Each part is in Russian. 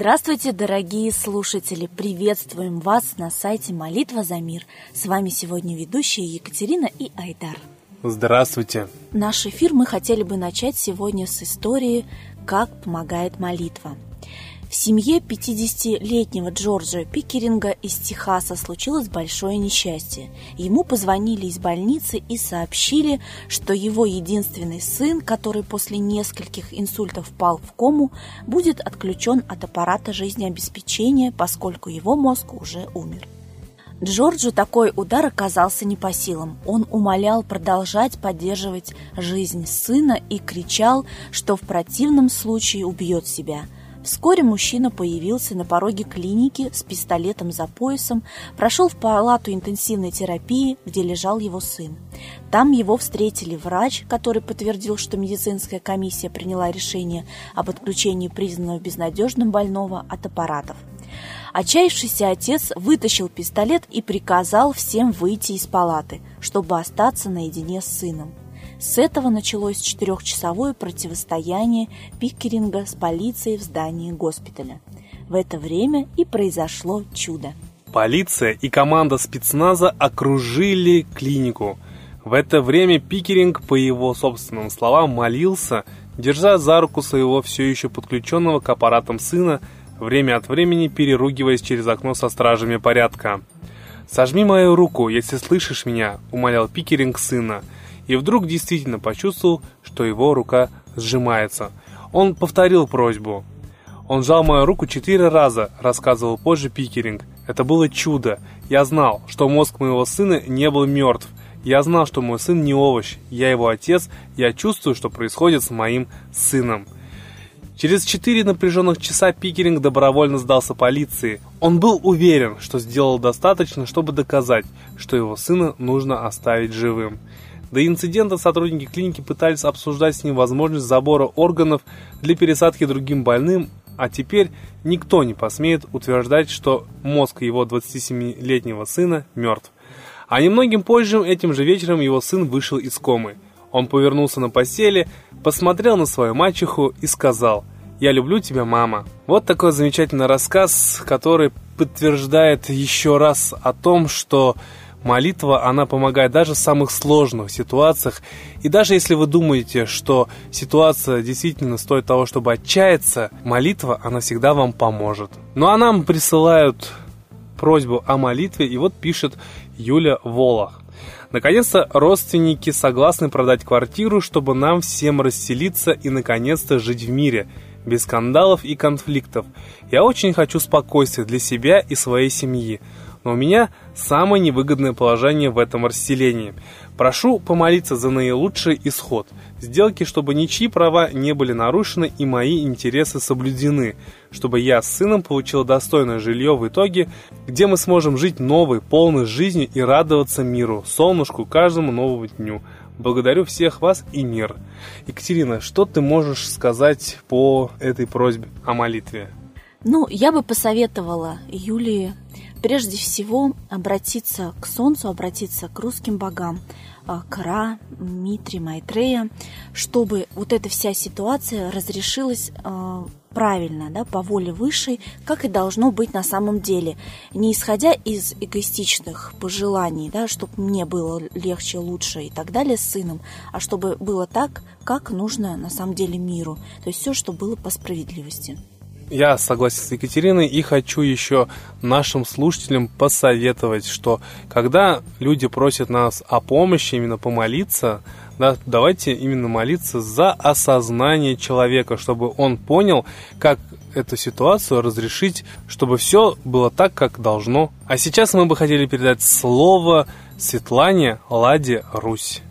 Здравствуйте, дорогие слушатели! Приветствуем вас на сайте «Молитва за мир». С вами сегодня ведущие Екатерина и Айдар. Здравствуйте! Наш эфир мы хотели бы начать сегодня с истории «Как помогает молитва». В семье 50-летнего Джорджа Пикеринга из Техаса случилось большое несчастье. Ему позвонили из больницы и сообщили, что его единственный сын, который после нескольких инсультов впал в кому, будет отключен от аппарата жизнеобеспечения, поскольку его мозг уже умер. Джорджу такой удар оказался не по силам. Он умолял продолжать поддерживать жизнь сына и кричал, что в противном случае убьет себя – Вскоре мужчина появился на пороге клиники с пистолетом за поясом, прошел в палату интенсивной терапии, где лежал его сын. Там его встретили врач, который подтвердил, что медицинская комиссия приняла решение об отключении признанного безнадежным больного от аппаратов. Отчаявшийся отец вытащил пистолет и приказал всем выйти из палаты, чтобы остаться наедине с сыном. С этого началось четырехчасовое противостояние Пиккеринга с полицией в здании госпиталя. В это время и произошло чудо. Полиция и команда спецназа окружили клинику. В это время Пикеринг, по его собственным словам, молился, держа за руку своего все еще подключенного к аппаратам сына, время от времени переругиваясь через окно со стражами порядка. «Сожми мою руку, если слышишь меня», — умолял Пикеринг сына — и вдруг действительно почувствовал, что его рука сжимается. Он повторил просьбу. Он сжал мою руку четыре раза, рассказывал позже Пикеринг. Это было чудо. Я знал, что мозг моего сына не был мертв. Я знал, что мой сын не овощ. Я его отец. Я чувствую, что происходит с моим сыном. Через четыре напряженных часа Пикеринг добровольно сдался полиции. Он был уверен, что сделал достаточно, чтобы доказать, что его сына нужно оставить живым. До инцидента сотрудники клиники пытались обсуждать с ним возможность забора органов для пересадки другим больным, а теперь никто не посмеет утверждать, что мозг его 27-летнего сына мертв. А немногим позже, этим же вечером, его сын вышел из комы. Он повернулся на постели, посмотрел на свою мачеху и сказал «Я люблю тебя, мама». Вот такой замечательный рассказ, который подтверждает еще раз о том, что Молитва, она помогает даже в самых сложных ситуациях. И даже если вы думаете, что ситуация действительно стоит того, чтобы отчаяться, молитва, она всегда вам поможет. Ну а нам присылают просьбу о молитве, и вот пишет Юля Волох. Наконец-то родственники согласны продать квартиру, чтобы нам всем расселиться и наконец-то жить в мире, без скандалов и конфликтов. Я очень хочу спокойствия для себя и своей семьи но у меня самое невыгодное положение в этом расселении. Прошу помолиться за наилучший исход. Сделки, чтобы ничьи права не были нарушены и мои интересы соблюдены, чтобы я с сыном получил достойное жилье в итоге, где мы сможем жить новой, полной жизнью и радоваться миру, солнышку, каждому новому дню. Благодарю всех вас и мир. Екатерина, что ты можешь сказать по этой просьбе о молитве? Ну, я бы посоветовала Юлии прежде всего обратиться к Солнцу, обратиться к русским богам, а, Кра, Митри, Майтрея, чтобы вот эта вся ситуация разрешилась а, правильно, да, по воле высшей, как и должно быть на самом деле, не исходя из эгоистичных пожеланий, да, чтобы мне было легче, лучше и так далее с сыном, а чтобы было так, как нужно на самом деле миру, то есть все, что было по справедливости. Я согласен с Екатериной и хочу еще нашим слушателям посоветовать, что когда люди просят нас о помощи, именно помолиться, да, давайте именно молиться за осознание человека, чтобы он понял, как эту ситуацию разрешить, чтобы все было так, как должно. А сейчас мы бы хотели передать слово Светлане Ладе Русь.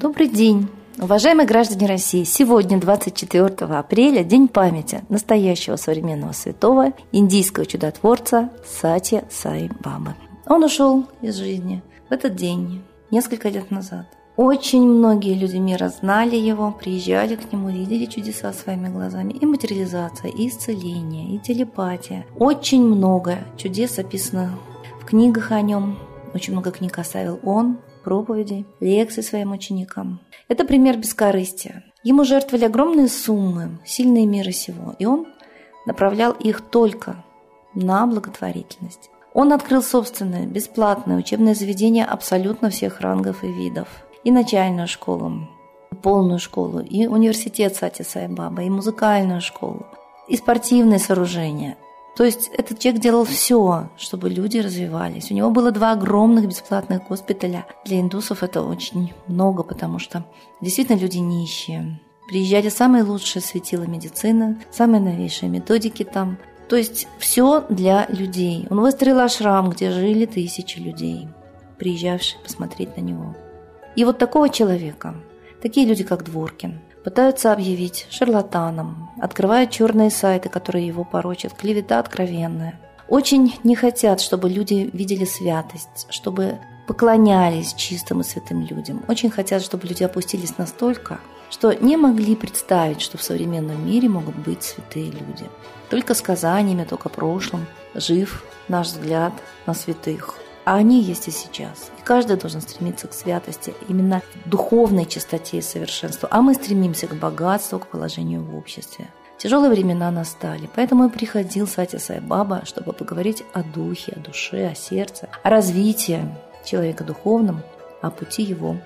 Добрый день! Уважаемые граждане России, сегодня, 24 апреля, День памяти настоящего современного святого индийского чудотворца Сати Сай Бабы. Он ушел из жизни в этот день, несколько лет назад. Очень многие люди мира знали его, приезжали к нему, видели чудеса своими глазами. И материализация, и исцеление, и телепатия. Очень много чудес описано в книгах о нем. Очень много книг оставил он, проповедей, лекций своим ученикам. Это пример бескорыстия. Ему жертвовали огромные суммы, сильные мира сего, и он направлял их только на благотворительность. Он открыл собственное бесплатное учебное заведение абсолютно всех рангов и видов. И начальную школу, полную школу, и университет Сати Сайбаба, и музыкальную школу, и спортивные сооружения. То есть этот человек делал все, чтобы люди развивались. У него было два огромных бесплатных госпиталя. Для индусов это очень много, потому что действительно люди нищие. Приезжали самые лучшие светила медицины, самые новейшие методики там. То есть все для людей. Он выстроил ашрам, где жили тысячи людей, приезжавшие посмотреть на него. И вот такого человека, такие люди, как Дворкин, пытаются объявить шарлатаном, открывают черные сайты, которые его порочат, клевета откровенная. Очень не хотят, чтобы люди видели святость, чтобы поклонялись чистым и святым людям. Очень хотят, чтобы люди опустились настолько, что не могли представить, что в современном мире могут быть святые люди. Только сказаниями, только прошлым жив наш взгляд на святых – а они есть и сейчас. И каждый должен стремиться к святости, именно духовной чистоте и совершенству. А мы стремимся к богатству, к положению в обществе. Тяжелые времена настали, поэтому и приходил Сатя Сайбаба, чтобы поговорить о духе, о душе, о сердце, о развитии человека духовном, о пути его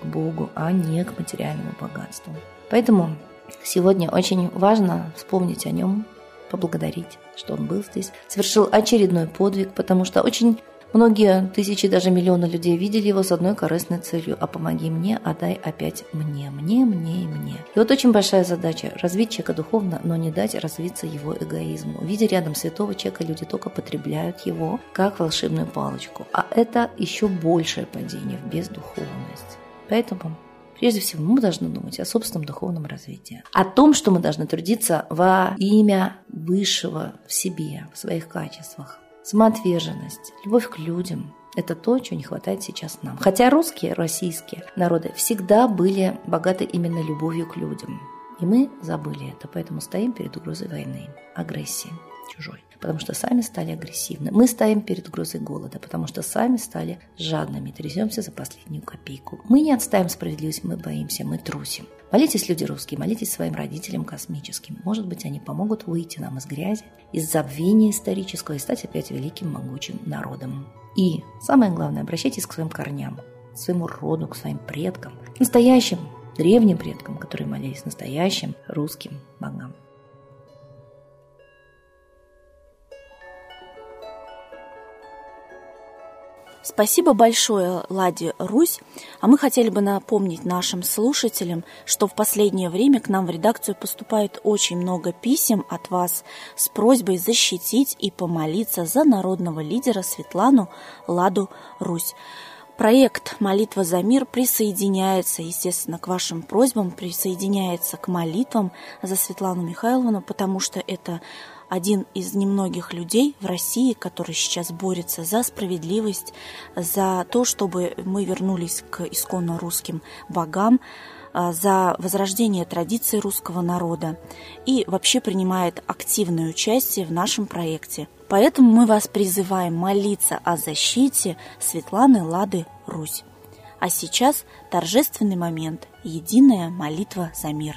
к Богу, а не к материальному богатству. Поэтому сегодня очень важно вспомнить о нем, поблагодарить, что он был здесь, совершил очередной подвиг, потому что очень Многие тысячи, даже миллионы людей видели его с одной корыстной целью «А помоги мне, а дай опять мне, мне, мне и мне». И вот очень большая задача – развить человека духовно, но не дать развиться его эгоизму. Видя рядом святого человека, люди только потребляют его как волшебную палочку. А это еще большее падение в бездуховность. Поэтому Прежде всего, мы должны думать о собственном духовном развитии, о том, что мы должны трудиться во имя высшего в себе, в своих качествах, самоотверженность, любовь к людям – это то, чего не хватает сейчас нам. Хотя русские, российские народы всегда были богаты именно любовью к людям. И мы забыли это, поэтому стоим перед угрозой войны, агрессии чужой потому что сами стали агрессивны. Мы стоим перед угрозой голода, потому что сами стали жадными, трясемся за последнюю копейку. Мы не отставим справедливость, мы боимся, мы трусим. Молитесь, люди русские, молитесь своим родителям космическим. Может быть, они помогут выйти нам из грязи, из забвения исторического и стать опять великим, могучим народом. И самое главное, обращайтесь к своим корням, к своему роду, к своим предкам, к настоящим древним предкам, которые молились настоящим русским богам. Спасибо большое, Ладе Русь. А мы хотели бы напомнить нашим слушателям, что в последнее время к нам в редакцию поступает очень много писем от вас с просьбой защитить и помолиться за народного лидера Светлану Ладу Русь. Проект «Молитва за мир» присоединяется, естественно, к вашим просьбам, присоединяется к молитвам за Светлану Михайловну, потому что это один из немногих людей в России, который сейчас борется за справедливость, за то, чтобы мы вернулись к исконно русским богам, а, за возрождение традиций русского народа и вообще принимает активное участие в нашем проекте. Поэтому мы вас призываем молиться о защите Светланы Лады Русь. А сейчас торжественный момент – единая молитва за мир.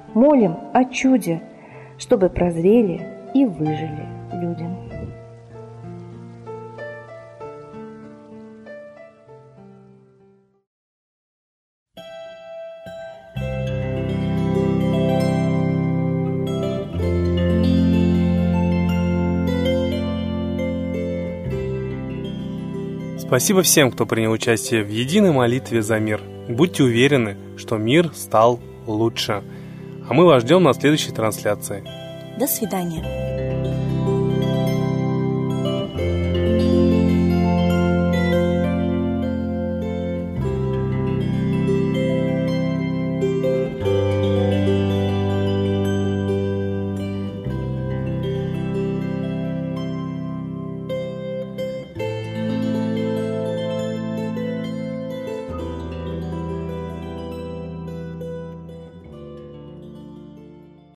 молим о чуде, чтобы прозрели и выжили люди. Спасибо всем, кто принял участие в единой молитве за мир. Будьте уверены, что мир стал лучше. А мы вас ждем на следующей трансляции. До свидания.